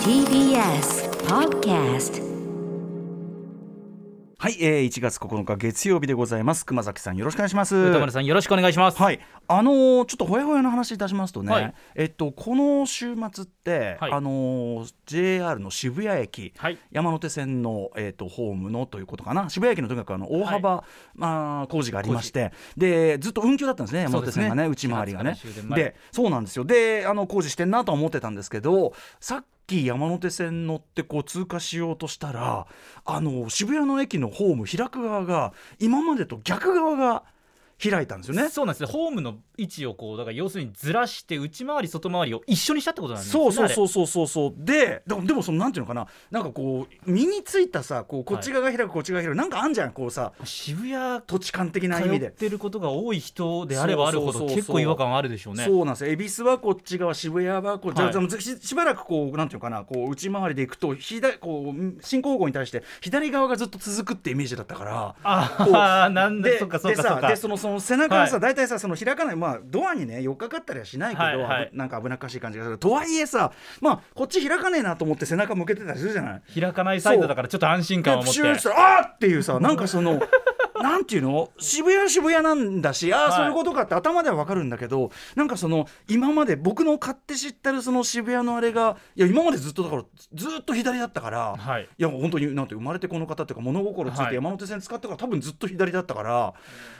TBS Podcast はい、えー、1月9日月曜日でございます。熊崎さんよろしくお願いします。歌丸さんよろしくお願いします。はい、あのーちょっとほやほやの話いたしますとね、はい。えっとこの週末って、はい。あのー JR の渋谷駅、はい。山手線のえっとホームのということかな、渋谷駅のとにかくあの大幅、まあ工事がありまして、でずっと運休だったんですね、山手線がねね内回りがね。でで、そうなんですよ。で、あの工事してんなとは思ってたんですけど、さっき山手線乗ってこう通過しようとしたらあの渋谷の駅のホーム開く側が今までと逆側が開いたんですよね。そうなんですね。ホームの位置をこうだから要するにずらして内回り外回りを一緒にしたってことなんですね。そうそうそううそうそうそう。ででもでもそのなんていうのかな。なんかこう身についたさこうこっち側が開く、こっち側が開くなんかあんじゃんこうさ。渋谷土地感的な意味で。通ってることが多い人であればあるほど結構違和感あるでしょうね。そうなんですよ。恵比寿はこっち側渋谷はこう、はい。じゃあししばらくこうなんていうのかな。こう内回りで行くと左こう進行方向に対して左側がずっと続くってイメージだったから。ああなんだでそっかそっでかそっか。さでそのその背中がさ、はい。大体さその開かないまあドアにね寄っかかったりはしないけど、はいはい。なんか危なっかしい感じがする。とはいえさまあこっち開かねえなと思って背中向けてたりするじゃない。開かないサイドだからちょっと安心感を持って。でプシューしたらあーっていうさなんかそのなんていうの？渋谷は渋谷なんだしああ、はい。そういうことかって頭では分かるんだけどなんかその今まで僕の勝手知ってるその渋谷のあれがいや今までずっとだからずっと左だったから、はい。いや本当になんて生まれてこの方っていうか物心ついはい。て山手線使ってから多分ずっと左だったから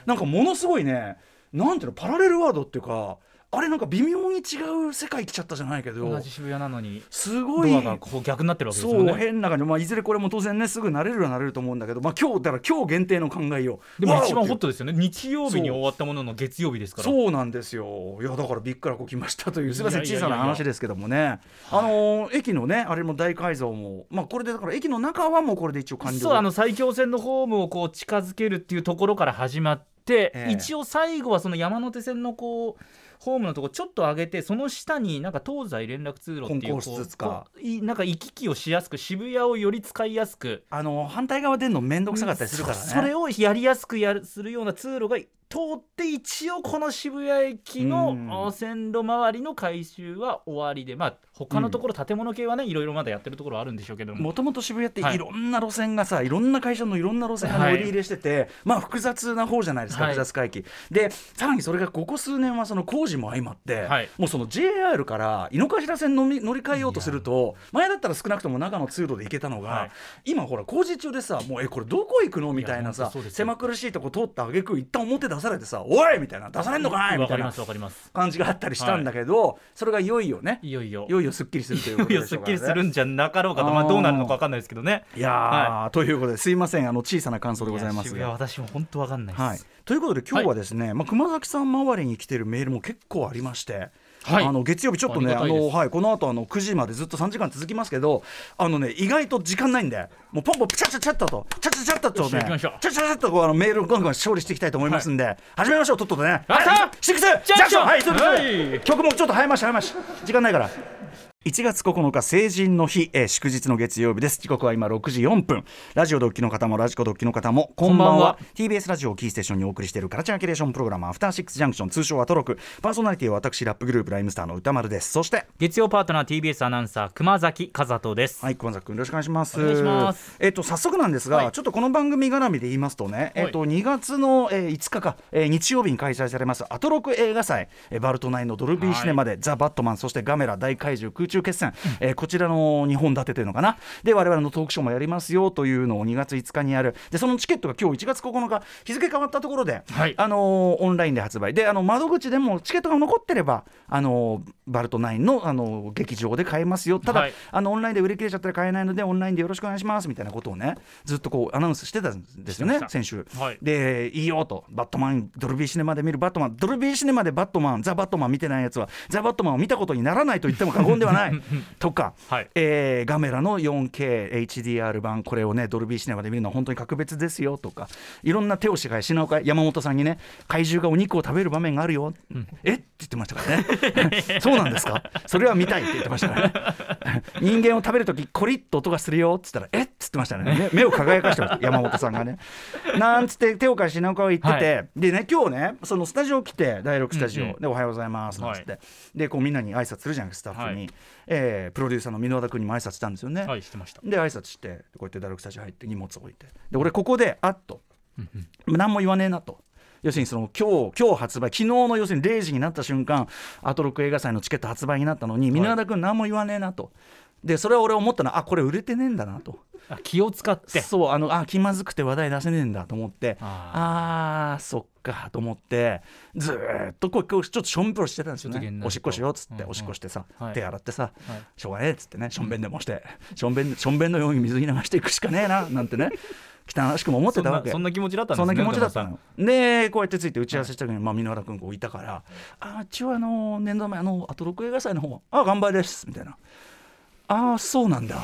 なんかものすごいねなんていうのパラレルワードっていうかあれなんか微妙に違う世界来ちゃったじゃないけど同じ渋谷なのにすごいこう逆になってるわけですそうよね変な感じ、まあ、いずれこれも当然ねすぐ慣れるは慣れると思うんだけど、まあ、今日だから今日限定の考えをでも一番ホットトですよね。日曜日に終わったものの月曜日ですから。そう。なんですよ。いやだからびっくらこきましたという。すみません小さな話ですけどもね。あのー駅のねあれも大改造もまあこれでだから駅の中はもうこれで一応完了。そうあの埼京線のホームをこう近づけるっていうところから始まって、ええ。一応最後はその山手線のこうホームのとこちょっと上げてその下になんか東西連絡通路っていうこういなんか行き来をしやすく渋谷をより使いやすくあの反対側出るの面倒くさかったりするからね。そそれをやりやすくやるするような通路が通って一応この渋谷駅の線路周りの改修は終わりでまあ他のところ建物系はねいろいろまだやってるところはあるんでしょうけども。もともと渋谷ってはい。いろんな路線がさ、い、ろんな会社のいろんな路線が乗り入れしてて、まあ複雑な方じゃないですか、はい。複雑回帰でさらにそれがここ数年はその工事も相まって、はい。もうその JR から井の頭線乗り乗り換えようとすると前だったら少なくとも中の通路で行けたのが、はい。今ほら工事中でさもうえこれどこ行くの？みたいないさ狭苦しいとこ通った挙句一旦表出されてさおいみたいな出されんのかいみたいな感じがあったりしたんだけど、それがいよいよねいよいよいよいよすっきりするといういよすっきりするんじゃなかろうかと、まあ、どうなるのか分かんないですけどね。いやー、ということですいませんあの小さな感想でございますや渋谷が。私も本当分かんないです。はい、ということで今日はですね、まあ、熊崎さん周りに来てるメールも結構ありまして。はい。あの月曜日ちょっとねあの、はい、この後あの9時までずっと3時間続きますけどあのね意外と時間ないんでもうポンポンチャチャチャッととチャチャチャッととねチャチャチャッとこうあのメールをガンガン勝利していきたいと思いますんで、始めましょうとっととね。はい。シックスジャンクションはいはい。曲もちょっと早まし早まし。時間ないから1月9日成人の日、えー祝日の月曜日です。時刻は今6時4分。ラジオドッキの方もラジコドッキの方もこんばんは。こんばんは。TBS ラジオをキーステーションにお送りしているカラチャーキュレーションプログラムアフターシックスジャンクション通称アトロク。パーソナリティは私ラップグループライムスターの歌丸です。そして月曜パートナー TBS アナウンサー熊崎和人です。はい、熊崎君よろしくお願いします。お願いします。えっ、と早速なんですが、はい。ちょっとこの番組絡みで言いますとね、えっ、と2月の、えー5日か、えー日曜日に開催されますアトロク映画祭、えーバルトナインのドルビーシネマで、ザバットマンそしてガメラ大怪獣空中決戦、えーこちらの2本立てというのかな。で我々のトークショーもやりますよというのを2月5日にやる。でそのチケットが今日1月9日日付変わったところで、はい。あのーオンラインで発売。であの窓口でもチケットが残ってればあのーバルトナインのあのー劇場で買えますよ。ただ、はい。あのオンラインで売り切れちゃったら買えないのでオンラインでよろしくお願いしますみたいなことをねずっとこうアナウンスしてたんですよね先週、はい。でいいよと。バットマンドルビーシネマで見るバットマン。ドルビーシネマでバットマンザ・バットマン見てないやつはザ・バットマンを見たことにならないと言っても過言ではない とか、はい。えーガメラの 4KHDR 版これをねドルビーシネマで見るのは本当に格別ですよとかいろんな手をしがい品岡山本さんにね怪獣がお肉を食べる場面があるよ、え？って言ってましたからね。そうなんですか？それは見たいって言ってましたからね。人間を食べるときコリッと音がするよ。っつったらえ？ってつってましたね。目目を輝かしてました 山本さんがね。なんつって手を貸し品川行ってて、はでね今日ねそのスタジオ来て第6スタジオ、うんうん。で「おはようございます」なんつって、はでこうみんなに挨拶するじゃないですかスタッフに、はい。えープロデューサーの箕輪田君にも挨拶したんですよね、はいしてました。で挨拶してこうやって第6スタジオ入って荷物置いて。で俺ここであっと。何も言わねえなと。要するにその今日今日発売昨日の要するに0時になった瞬間アトロック映画祭のチケット発売になったのに箕輪田君何も言わねえなとでそれは俺思ったのはあこれ売れてねえんだなと。あ気を使って。そうあのあ気まずくて話題出せねえんだと思って。ああーそっかと思ってずーっとこうちょっとしょんべろしてたんですよね。おしっこしようっつって、うんうん。おしっこしてさ、はい。手洗ってさ、はい。しょうがねえっつってねしょんべんでもしてしょんべんしょんべんのように水着流していくしかねえななんてね 汚しくも思ってたわけ。そんな気持ちだったんですそんねな気持ちだったの。でこうやってついて打ち合わせした時に、まあ、箕原君こういたから「あ一応あの年度前あのあと6映画祭の方あ頑張りです」みたいな「ああそうなんだ。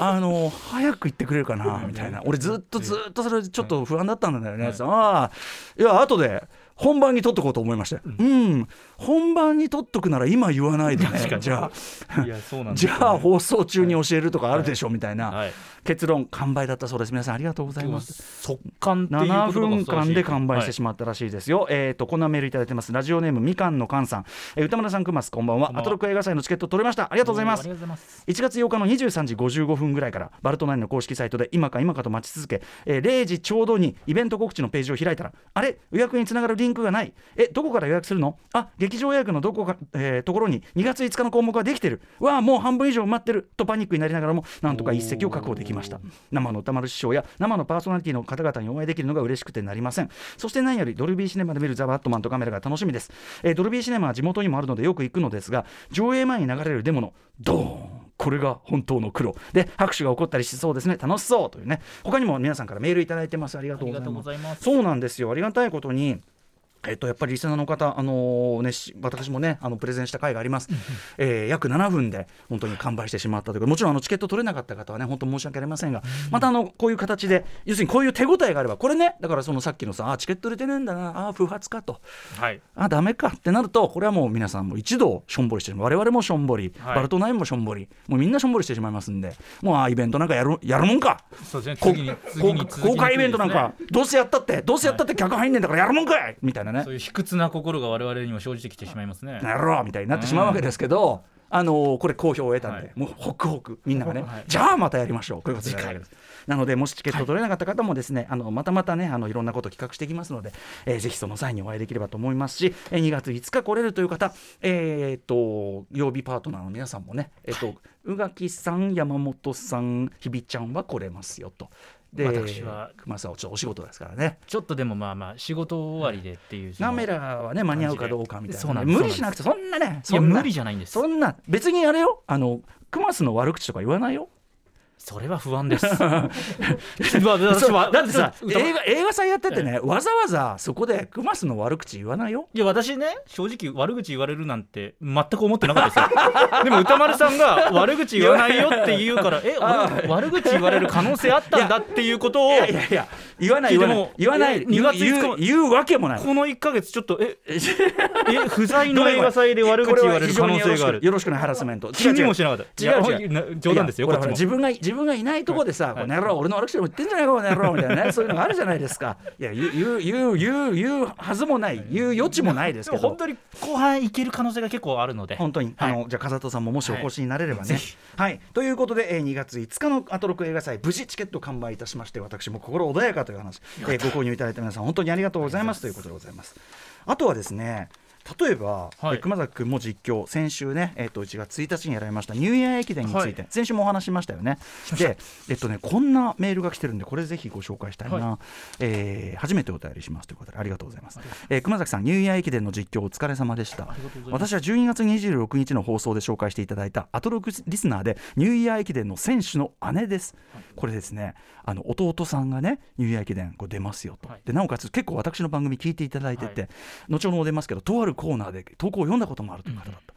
あの早く行ってくれるかな 」みたいな。俺ずっとずっとそれちょっと不安だったんだよね、はいああいや後で本番に撮っとこうと思いましたようん、本番に撮っとくなら今言わないでじゃあね。じゃあ放送中に教えるとかあるでしょみたいな、はい結論完売だったそうです。皆さんありがとうございます。速乾っていう7ことが分間で完売してましまったらしいですよ、えっ、とこんなメールいただいてます。ラジオネームみかんのかんさん、えー歌村さんくますこんばんは。こんばんは。アトロック映画祭のチケット取れました。ありがとうございます。ありがとうございます。1月8日の23時55分ぐらいからバルトナインの公式サイトで今か今かと待ち続け、えー0時ちょうどにイベント告知のページを開いたらあれ？予約につながるリンクがない。えどこから予約するの？あ劇場予約のどこか、えーところに2月5日の項目ができてる。わあもう半分以上埋まってる。とパニックになりながらもなんとか一席を確保できました。生の歌丸師匠や生のパーソナリティの方々にお会いできるのが嬉しくてなりません。そして何よりドルビーシネマで見るザ・バットマンとカメラが楽しみです、えードルビーシネマは地元にもあるのでよく行くのですが上映前に流れるデモのドーン。これが本当の黒で拍手が起こったりしそうですね。楽しそうというね。他にも皆さんからメールいただいてます。ありがとうございます。そうなんですよ。ありがたいことにえっと、やっぱりリスナーの方、あのーね、し私もねあのプレゼンした回があります、えー約7分で本当に完売してしまったというかもちろんあのチケット取れなかった方はね本当申し訳ありませんが、またあのこういう形で要するにこういう手応えがあればこれねだからそのさっきのさあチケット売れてねえんだなあ不発かと。はい。あダメかってなるとこれはもう皆さんも一度しょんぼりしてしまう。我々もしょんぼり、はい。バルトナインもしょんぼりもうみんなしょんぼりしてしまいますんでもうあイベントなんかやるやるもんか。そうですね公開イベントなんかどうせやったってどうせやったって客入んねんだからやるもんかいみたいなね。そういう卑屈な心が我々にも生じてきてしまいますね。なろうみたいになってしまうわけですけど、あのーこれ好評を得たんで、はい。もうホクホクみんながね、はい。じゃあまたやりましょう。こういうことで。なのでもしチケット取れなかった方もですね、あのまたまたねあのいろんなこと企画していきますので、えーぜひその際にお会いできればと思いますし、えー2月5日来れるという方えーっと曜日パートナーの皆さんもねえーっと宇垣さん山本さん日比ちゃんは来れますよと。で私は。熊さんはちょっとお仕事ですからね。ちょっとでもまあまあ仕事終わりでっていう。そのナメラはね間に合うかどうかみたいな。無理しなくてそんなね。そんないや無理じゃないんです。そんな別にあれよ。あのクマスの悪口とか言わないよそれは不安です。だってさ歌映画映画祭やっててね、わざわざそこでクマスの悪口言わないよ。いや私ね正直悪口言われるなんて全く思ってなかったですよ。でも歌丸さんが悪口言わないよって言うからえ俺悪口言われる可能性あったんだっていうことをいやいやいや言わない言わない。でも言わない。え言う2月5日言うわけもない。この1か月ちょっとえ え不在の映画祭で悪口言われる可能性がある。よろしくないハラスメント。気にもしなかった。違う違う。冗談ですよこっちも。ほら自分が自分がいないとこでさ、この野郎俺の悪口でも言ってんじゃないかこの野郎みたいなね。そういうのがあるじゃないですか。いや言う言う言う言うはずもない。言う余地もないですけど。本当に後半いける可能性が結構あるので。本当に、はい。あのじゃあ風戸さんももしお越しになれればね。ははい。い、ということで、えー、2月5日のアトロク映画祭無事チケット完売いたしまして私も心穏やかという話、えーご購入いただいた皆さん本当にありがとうございますということでございます。あとはですね例えば、はい。え熊崎君も実況先週ね、えー、と1月1日にやられましたニューイヤー駅伝について、はい。先週もお話ししましたよね。で、えっとね、こんなメールが来てるんでこれぜひご紹介したいな、はえー初めてお便りしますということでありがとうございます、えー熊崎さんニューイヤー駅伝の実況お疲れ様でした。私は12月26日の放送で紹介していただいたアトロクリスナーでニューイヤー駅伝の選手の姉です、これですねあの弟さんがねニューイヤー駅伝こう出ますよと、はい。でなおかつ結構私の番組聞いていただいてて、はい。後ほど出ますけどとあるコーナーで投稿を読んだこともあるという方だった、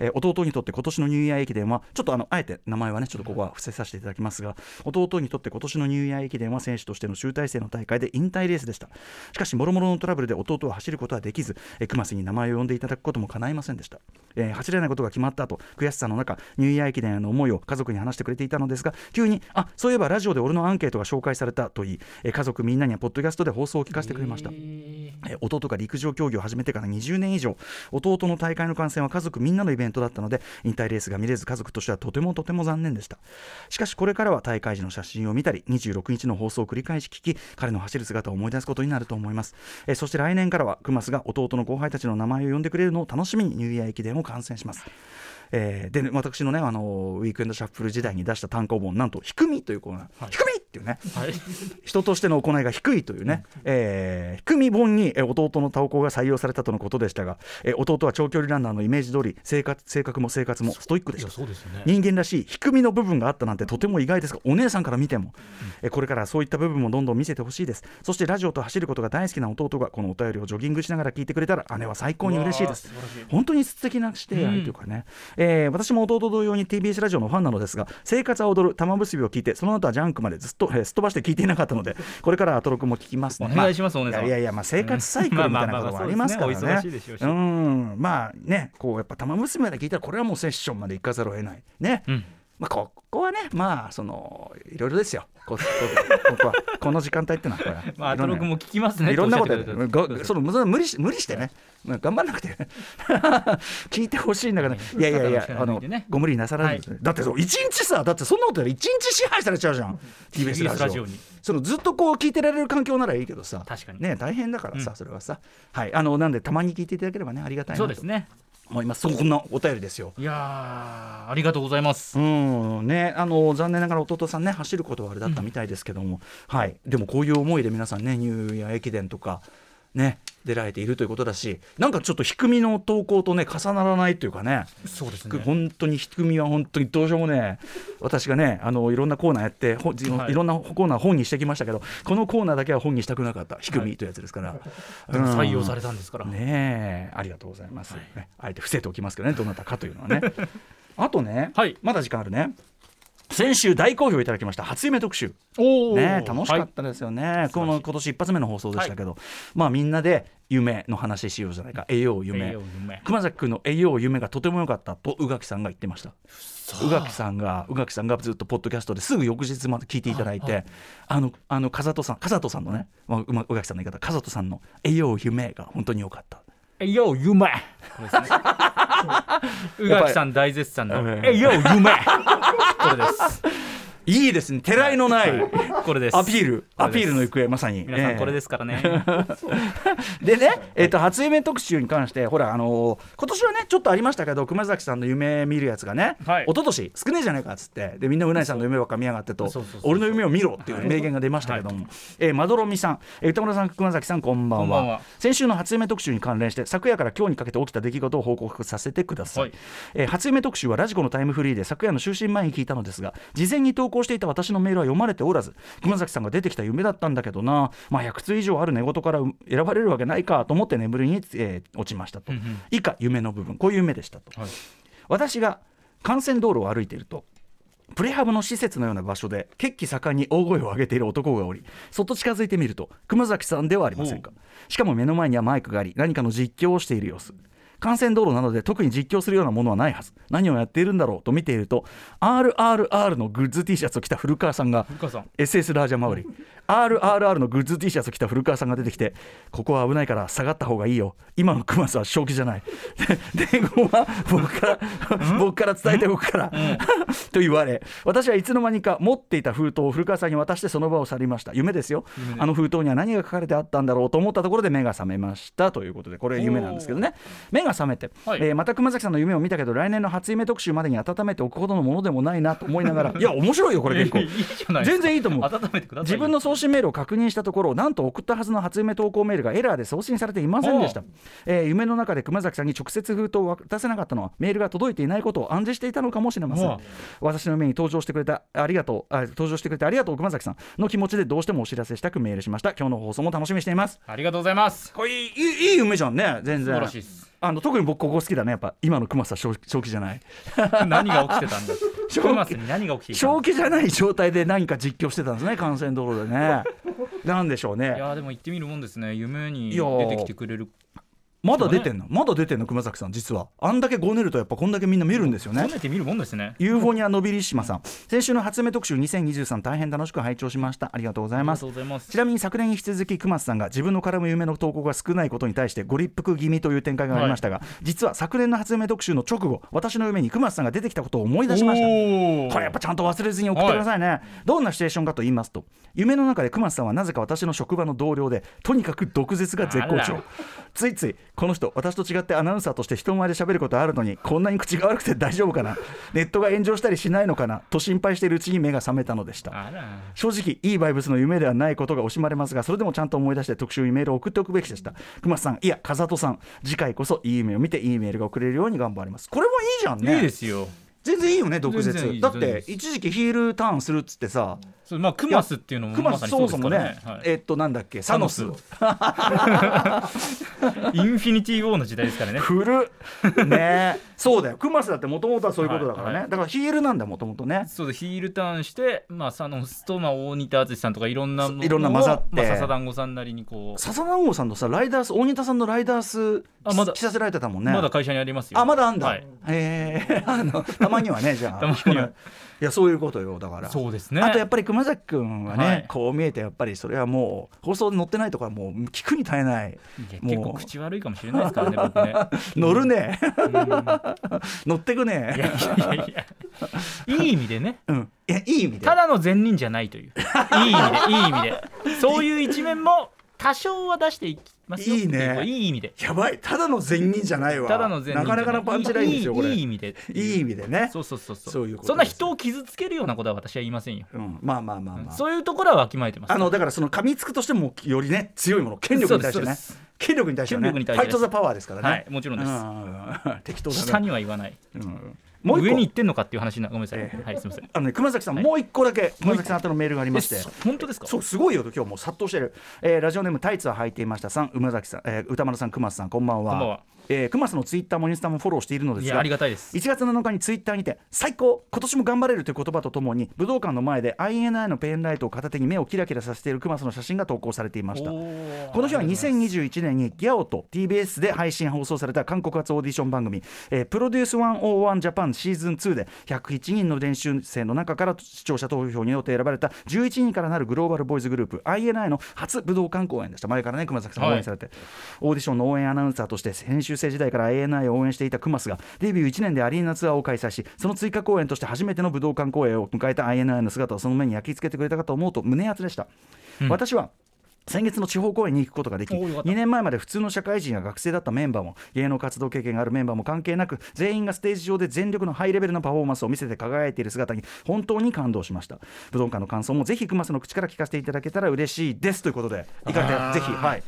えーえー弟にとって今年のニューイヤー駅伝はちょっとあのあえて名前はねちょっとここは伏せさせていただきますが弟にとって今年のニューイヤー駅伝は選手としての集大成の大会で引退レースでした。しかし諸々のトラブルで弟は走ることはできず、えー、熊瀬に名前を呼んでいただくことも叶いませんでした、えー走れないことが決まった後悔しさの中ニューイヤー駅伝への思いを家族に話してくれていたのですが急にあそういえばラジオで俺のアンケートが紹介されたと言い、えー家族みんなにはポッドキャストで放送を聞かせてくれました、えー弟が陸上競技を始めてから20年以上弟の大会の観戦は家族みんなのイベントだったので引退レースが見れず家族としてはとてもとても残念でした。しかしこれからは大会時の写真を見たり26日の放送を繰り返し聞き彼の走る姿を思い出すことになると思います、えそして来年からはクマスが弟の後輩たちの名前を呼んでくれるのを楽しみにニューイヤー駅伝を観戦します。えーで私のね、あのウィークエンドシャッフル時代に出した単行本なんと「低み」というコーナー、低みっていうねはい。人としての行いが低いというね、えー低み本にえー弟の投稿が採用されたとのことでしたが、えー弟は長距離ランナーのイメージ通り生活性格も生活もストイックでした。ね。人間らしい低みの部分があったなんてとても意外ですがお姉さんから見ても、えーこれからそういった部分もどんどん見せてほしいです。そしてラジオと走ることが大好きな弟がこのお便りをジョギングしながら聞いてくれたら姉は最高に嬉しいです。本当に素敵な視点愛というかね、えー私も弟同様に TBS ラジオのファンなのですが生活は踊る玉結びを聞いてその後はジャンクまでずっと、えーすっ飛ばして聞いていなかったので これからはアトロクも聞きますね。お願いしますお姉さんいやいやいやまあ生活サイクルみたいなこともありますからね。うん。まあねこうやっぱ玉結びまで聞いたらこれはもうセッションまで行かざるを得ない。ね、うんまあ、ここはねまあそのいろいろですよ。こ こはこの時間帯ってのはこれ まあアトロクも聞きますねいろんなことやるおっしゃってくれてがそのむ無理し無理してね、まあ頑張んなくて。聞いてほしいんだから、い。やいやいやあのご無理なさらずに、だってそう一日さだってそんなことやる一日支配されちゃうじゃん。TBS ラジオ。に。そのずっとこう聞いてられる環境ならいいけどさ。確かに。ね大変だからさ、うんそれはさ。はい。あのなんでたまに聞いていただければねありがたいなと。そうですね思います。そんなお便りですよ。いやーありがとうございます。うんね、あの残念ながら弟さんね走ることはあれだったみたいですけども、はい、でもこういう思いで皆さんねニューイヤー駅伝とかね出られているということだしなんかちょっと低みの投稿とね重ならないというかね。そうです本当に低みは本当にどうしようもね私がねあのいろんなコーナーやってほい。いろんなコーナー本にしてきましたけどこのコーナーだけは本にしたくなかった。低みというやつですから、採用されれたんですから、ねえ。ありがとうございます、ねあえて伏せておきますけどね。どなたかというのはね。あとね、はい。まだ時間あるね先週大好評いただきました初夢特集。ね楽しかはいったですよね、この今年一発目の放送でしたけど、まあみんなで夢の話しようじゃないか。栄養夢、熊崎君の栄養夢がとても良かったと宇垣さんが言ってました。宇垣さんが宇垣さんがずっとポッドキャストですぐ翌日まで聞いていただいて、はい。あのあの風戸さん風戸さんのね、まあ、宇垣さんの言い方風戸さんの栄養夢が本当に良かったよ夢これですね。宇垣さん大絶賛の。えよ夢これですいいですね。てらいのないこれです。アピール。アピールの行方まさに。皆さんこれでですからね、でね、えっと初夢特集に関してほらあのー今年はねちょっとありましたけど熊崎さんの夢見るやつがね、はい。一昨年少ねえじゃないかっつってでみんなうないさんの夢ばっか見やがってと俺の夢を見ろっていう名言が出ましたけども、えーまどろみさん、えー歌村さん熊崎さんこんばんは。こんばんは。先週の初夢特集に関連して昨夜から今日にかけて起きた出来事を報告させてください、はい。えー初夢特集はラジコのタイムフリーで昨夜の就寝前に聞いたのですが事前に投稿していた私のメールは読まれておらず熊崎さんが出てきた夢だったんだけどな、まあ、100通以上ある寝言から選ばれるわけないかと思って眠りに、えー落ちましたと、うんうん。以下夢の部分。こういう夢でしたと、はい。私が幹線道路を歩いているとプレハブの施設のような場所で血気盛んに大声を上げている男がおりそっと近づいてみると熊崎さんではありませんか。しかも目の前にはマイクがあり何かの実況をしている様子幹線道路なので特に実況するようなものはないはず。何をやっているんだろうと見ていると RRR のグッズ T シャツを着た古川さんが SS ラージャ周り RRR のグッズ T シャツを着た古川さんが出てきてここは危ないから下がった方がいいよ。今の熊さんは正気じゃない。で伝言は僕から僕から伝えておくから。と言われ私はいつの間にか持っていた封筒を古川さんに渡してその場を去りました。夢ですよ。あの封筒には何が書かれてあったんだろうと思ったところで目が覚めました。ということでこれ夢なんですけどね。目が覚めて、はい。えーまた熊崎さんの夢を見たけど来年の初夢特集までに温めておくほどのものでもないなと思いながら。いや面白いよこれ結構。全然いいと思う。温めてくださいよ。自分の喪信メールを確認したところなんと送ったはずの初夢投稿メールがエラーで送信されていませんでした、えー夢の中で熊崎さんに直接封筒を渡せなかったのはメールが届いていないことを暗示していたのかもしれません。私の目に登場してくれたありがとうあ登場してくれてありがとう熊崎さん。の気持ちでどうしてもお知らせしたくメールしました。今日の放送も楽しみにしています。ありがとうございます。これいいいいいい夢じゃんね全然。素晴らしいですあの特に僕ここ好きだね。やっぱ今の熊さん正正気じゃない？何が起きてたんだ？正気。クマスに何が起きて正気じゃない状態で何か実況してたんですね。幹線道路でね。なんでしょういねやーでも言ってみるもんですね。夢に出てきてくれるまだ出てんの？まだ出てんの？熊崎さん実は。あんだけごねるとやっぱこんだけみんな見るんですよね。褒めてみるもんですね。ユーフォニアのびりしまさん。先週の初夢特集2023大変楽しく拝聴しました。ありがとうございます。ちなみに昨年に引き続き熊津さんが自分の絡む夢の投稿が少ないことに対してご立腹気味という展開がありましたが、実は昨年の初夢特集の直後私の夢に熊津さんが出てきたことを思い出しました。これやっぱちゃんと忘れずに送ってくださいね、どんなシチュエーションかと言いますと夢の中で熊津さんはなぜか私の職場の同僚でとにかく毒舌が絶好調ついついこの人私と違ってアナウンサーとして人前で喋ることあるのにこんなに口が悪くて大丈夫かな？ネットが炎上したりしないのかな？と心配しているうちに目が覚めたのでした。正直いいバイブスの夢ではないことが惜しまれますがそれでもちゃんと思い出して特集にメールを送っておくべきでした。熊さんいや風戸さん次回こそいい夢を見ていいメールが送れるように頑張ります。これもいいじゃんね。いいですよ。全然いいよね毒舌。だって一時期ヒールターンするっつってさ。まあクマスっていうのも熊まさにそもそもね。えっとなんだっけサノス。インフィニティ・ウォーの時代ですからね。古っ。ね。そうだよ。クマスだってもともとはそういうことだからね、だからヒールなんだもともとねそうでヒールターンして、まあ、サノスと、まあ、大仁田敦さんとかいろんなのをいろんな混ざって。まあ、笹団子さんなりにこ笹団子さんのさライダース大仁田さんのライダースあまだ。着させられてたもんう、ね。まだ会社にありますよ。あまだあんだ、はい。へえ あのたまにはねじゃあ。たまには。いやそういうことよだから。そうですね。あとやっぱり熊崎君はね、はい。こう見えてやっぱりそれはもう放送で載ってないところはもう聞くに耐えない。結構口悪いかもしれないですからね僕ね。乗るね。うん。乗ってくいやいねやいやいや。いい意味でね。うん。いやいい意味で。ただの善人じゃないという。いい意味でいい意味で。そういう一面も多少は出していきますよいいね。いい意味で。やばい。ただの善人じゃないわ。ただの善人なかなかのパンチラインですよいいこれ。いい意味で。いい意味でね。そうそうそうそう。そういうそんな人を傷つけるようなことは私は言いませんよ、うん、まあまあまあまあ、そういうところはわきまえてます。あのだからその噛みつくとしてもよりね強いもの権力に対してね。権力に対してはね。権力に対してファイト・ザ・パワーですからね。はいもちろんです。うん。適当だね。下には言わない。うんもう上に行ってんのかっていう話なごめんなさい、ええ。はいすみません。あのね熊崎さん、はい。もう一個だけ熊崎さん宛てのメールがありまして。本当ですか？そうすごいよ今日もう殺到してる、えーラジオネームタイツは履いていましたさん馬崎さん、えー歌丸さん熊瀬さんこんばんは。こんばんは。えー熊瀬のツイッターもインスタもフォローしているのですがいやありがたいです。1月7日にツイッターにて最高今年も頑張れるという言葉とともに武道館の前で INI のペンライトを片手に目をキラキラさせている熊瀬の写真が投稿されていました。この日はありがとうございます。2021年にギャオと TBS で配信放送された韓国発オーディション番組「えープロデュース101ジャパンシーズン2で101人の練習生の中から視聴者投票によって選ばれた11人からなるグローバルボーイズグループ INI の初武道館公演でした。前からね熊崎さん応援されて、オーディションの応援アナウンサーとして編集生時代から INI を応援していた熊須がデビュー1年でアリーナツアーを開催しその追加公演として初めての武道館公演を迎えた INI の姿をその目に焼き付けてくれたかと思うと胸熱でした、うん。私は先月の地方公演に行くことができおーよかった。2年前まで普通の社会人や学生だったメンバーも芸能活動経験があるメンバーも関係なく全員がステージ上で全力のハイレベルなパフォーマンスを見せて輝いている姿に本当に感動しました。武道館の感想もぜひ熊瀬の口から聞かせていただけたら嬉しいです。ということで行かれあー。てぜひはい。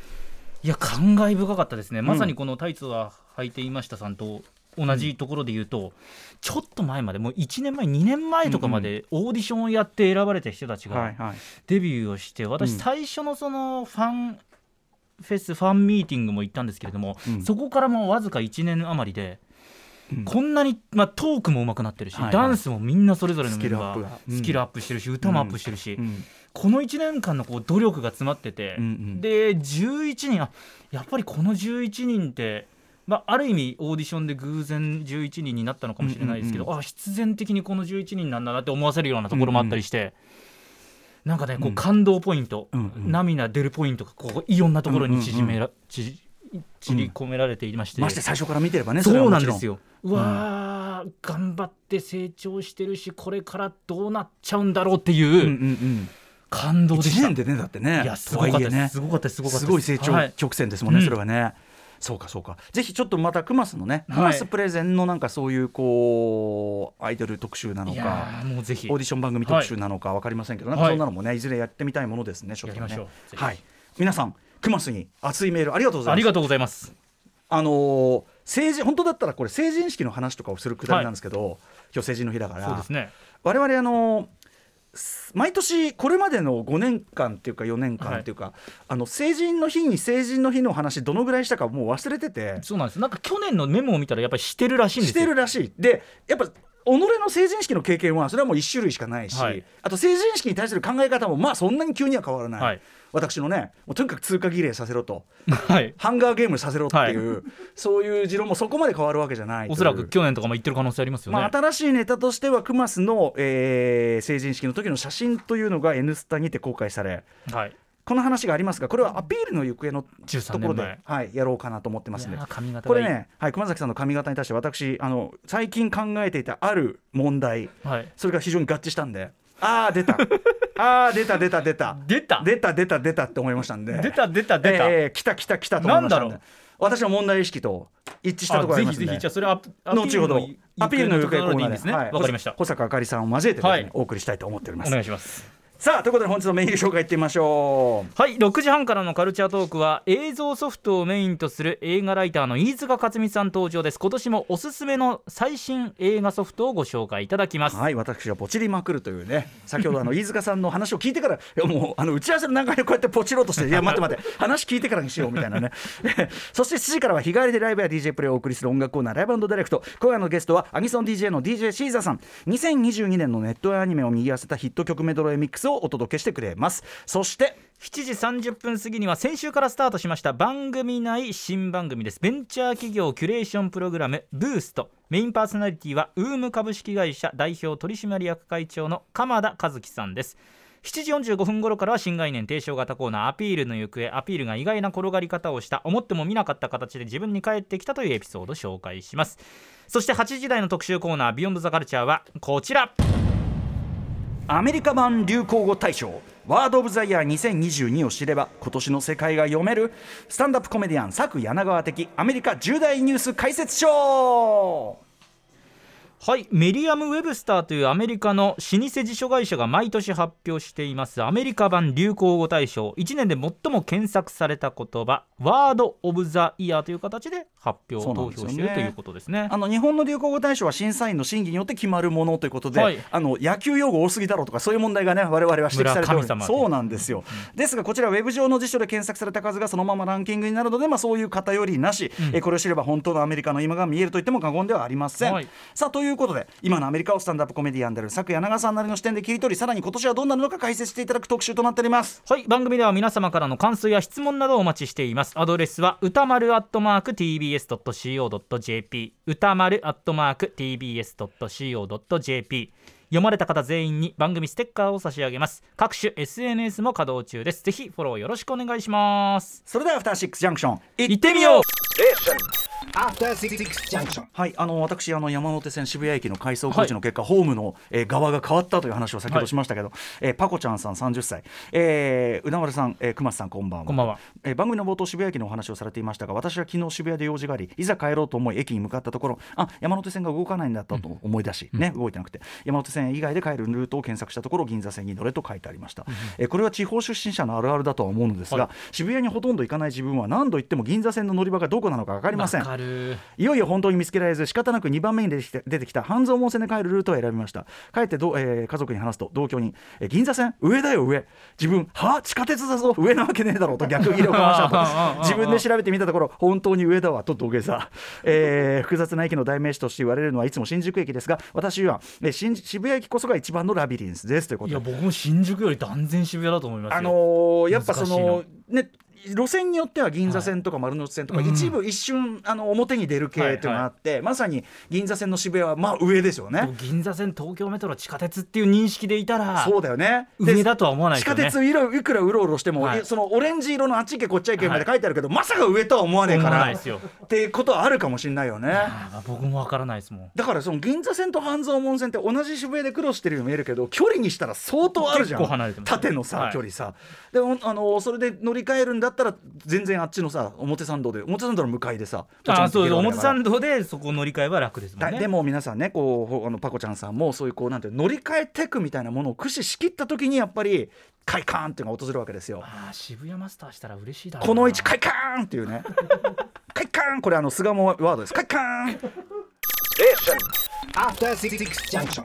いや感慨深かったですね、まさにこのタイツは履いていましたさんと同じところで言うと、ちょっと前までもう1年前2年前とかまでオーディションをやって選ばれた人たちがデビューをして私うん。最初のそのファンフェスファンミーティングも行ったんですけれども、うん。そこからもうわずか1年余りで、うん。こんなに、まあ、トークも上手くなってるし、はいはい。ダンスもみんなそれぞれのメンバースキルアップしてるし歌もアップしてるし、うん。この1年間のこう努力が詰まってて、うんうん。で11人あやっぱりこの11人って、まあ、ある意味オーディションで偶然11人になったのかもしれないですけど、うんうんあ必然的にこの11人なんだなって思わせるようなところもあったりして。なんかね、こううん。感動ポイント、うんうん。涙出るポイントがこういろんなところに縮めら、うち散り込められていまして、まして最初から見てればねれそうなんですよ。うわー、頑張って成長してるしこれからどうなっちゃうんだろうっていううんうんうん。感動でした。1年でねだってねいやすごかったです、ねすごかったですすごかったです。すごい成長はい。曲線ですもんね、うんそれはね。そうかそうか。ぜひちょっとまたクマスのね、はい。クマスプレゼンのなんかそういうこうアイドル特集なのいかもうぜひ。オーディション番組特集なのか分かりませんけど、なんかそんなのもねいずれやってみたいものですねちょっとね。はい。皆さんクマスに熱いメールありがとうございます。ありがとうございます。あのー成人本当だったらこれ成人式の話とかをするくだりなんですけど、今日成人の日だから。そうですね。我々あの毎年これまでの5年間っていうか4年間っていうか、あの成人の日に成人の日の話どのぐらいしたかもう忘れてて。そうなんです。なんか去年のメモを見たらやっぱりしてるらしいんでしすよ。てるらしいでやっぱ己の成人式の経験はそれはもう1種類しかないし、はい。あと成人式に対する考え方もまあそんなに急には変わらない、はい私のねもうとにかく通過儀礼させろと。はい。ハンガーゲームさせろっていう、そういう持論もそこまで変わるわけじゃないという。おそらく去年とかも言ってる可能性ありますよね、まあ、新しいネタとしてはクマスの、えー成人式の時の写真というのが「N スタ」にて公開されはい。この話がありますがこれはアピールの行方の13ところで年、はい、やろうかなと思ってますんで。これね、はい、熊崎さんの髪型に対して私あの最近考えていたある問題はい。それが非常に合致したんで。ああ出たああ出た出た出た。出た。出た出た出たって思いましたんで。出た出た出た、えー来た来た来たと思いましたんで。なんだろう。私の問題意識と一致したところありますんでぜひぜひ。じゃあそれは後ほどアピールの行方コーナーですね。わ、はいかりました。保坂あかりさんを交えてね、はい。お送りしたいと思っております。お願いしますさあということで本日のメール紹介いってみましょう。はい6時半からのカルチャートークは映像ソフトをメインとする映画ライターの飯塚克美さん登場です。今年もおすすめの最新映画ソフトをご紹介いただきます。はい私はポチりまくるというね先ほどあの飯塚さんの話を聞いてから いやもうあの打ち合わせの段階でこうやってポチろうとしていや待って待って話聞いてからにしようみたいなね。そして7時からは日帰りでライブや DJ プレイをお送りする音楽コーナーライブディレクト。今夜のゲストはアニソン DJ の DJ シーザーさん。2022年のネットやアニメを右合わせたヒット曲メドレーミックスををお届けしてくれます。そして7時30分過ぎには先週からスタートしました番組内新番組です。ベンチャー企業キュレーションプログラムブースト。メインパーソナリティはウーム株式会社代表取締役会長の鎌田和樹さんです。7時45分頃からは新概念提唱型コーナーアピールの行方アピールが意外な転がり方をした思っても見なかった形で自分に返ってきたというエピソードを紹介します。そして8時台の特集コーナービヨンドザカルチャーはこちら。アメリカ版流行語大賞ワード・オブ・ザ・イヤー2022を知れば今年の世界が読めるスタンダップコメディアン佐久柳川的アメリカ重大ニュース解説賞はい。メリアム・ウェブスターというアメリカの老舗辞書会社が毎年発表しています。アメリカ版流行語大賞。1年で最も検索された言葉。ワード・オブ・ザ・イヤーという形で発表投票しているということですね。あの日本の流行語大賞は審査員の審議によって決まるものということで、はい。あの野球用語多すぎだろうとかそういう問題がね我々は指摘されておる村神様そうなんですよ、ですがこちらウェブ上の辞書で検索された数がそのままランキングになるので、まあ、そういう偏りなし、えこれを知れば本当のアメリカの今が見えると言っても過言ではありません、はい。さあということで今のアメリカをスタンダップコメディアンである佐久柳川さんなりの視点で切り取りさらに今年はどうなるのか解説していただく特集となっております。はい番組では皆様からの感想や質問などをお待ちしています。アドレスは歌丸アットマーク TBS.CO.JP 歌丸アットマーク TBS.CO.JP 読まれた方全員に番組ステッカーを差し上げます。各種 SNS も稼働中です。ぜひフォローよろしくお願いします。それではアフターシックスジャンクション行ってみよう.はい、あの私あの山手線渋谷駅の改装工事の結果、ホームの、えー側が変わったという話を先ほどしましたけど、えーパコちゃんさん30歳、えー、うなまるさん、えー、熊瀬さんこんばんは。こんばんは、えー番組の冒頭渋谷駅のお話をされていましたが私は昨日渋谷で用事がありいざ帰ろうと思い駅に向かったところあ山手線が動かないんだったと思い出し、ね動いてなくて山手線以外で帰るルートを検索したところ銀座線に乗れと書いてありました、えーこれは地方出身者のあるあるだとは思うのですが、はい。渋谷にほとんど行かない自分は何度行っても銀座線の乗り場がどこなのか分かりません。わかる。いよいよ本当に見つけられず仕方なく2番目に出てきた出てきた半蔵門線で帰るルートを選びました。帰ってど、えー家族に話すと同居に、えー銀座線上だよ上。自分は地下鉄だぞ。上なわけねえだろうと逆ギレをかました。と自分で調べてみたところ本当に上だわと土下座、えー複雑な駅の代名詞として言われるのはいつも新宿駅ですが私は、えー新渋谷駅こそが一番のラビリンスです。ということで。いや僕も新宿より断然渋谷だと思いますよ。あのーやっぱその。ね路線によっては銀座線とか丸の内線とか、はい。一部一瞬あの表に出る系っていうのがあって、まさに銀座線の渋谷はまあ上ですよでもね。銀座線東京メトロ地下鉄っていう認識でいたらそうだよね。で上だとは思わない地下鉄いろいくらうろうろしても、そのオレンジ色のあっち行けこっち行けまで書いてあるけど、まさか上とは思わねえから思わないですよ。っていうことはあるかもしれないよね。僕もわからないですもん。だからその銀座線と半蔵門線って同じ渋谷で苦労してるように見えるけど距離にしたら相当あるじゃん。結構離れてます縦のさ、はい。距離さ。であのそれで乗り換えるんだっったら全然あっちのさ表参道で表参道の向かいでさあそうポチャンと行けるわけ表参道でそこ乗り換えは楽ですもんね。だでも皆さんねこうほあのパコちゃんさんもそういうこうなんて乗り換えテクみたいなものを駆使しきった時にやっぱり快感っていうのが訪れるわけですよ。あー渋谷マスターしたら嬉しいだろう。なこの位置快感っていうね。快感これあの巣鴨ワードです。快感 After Six Junction.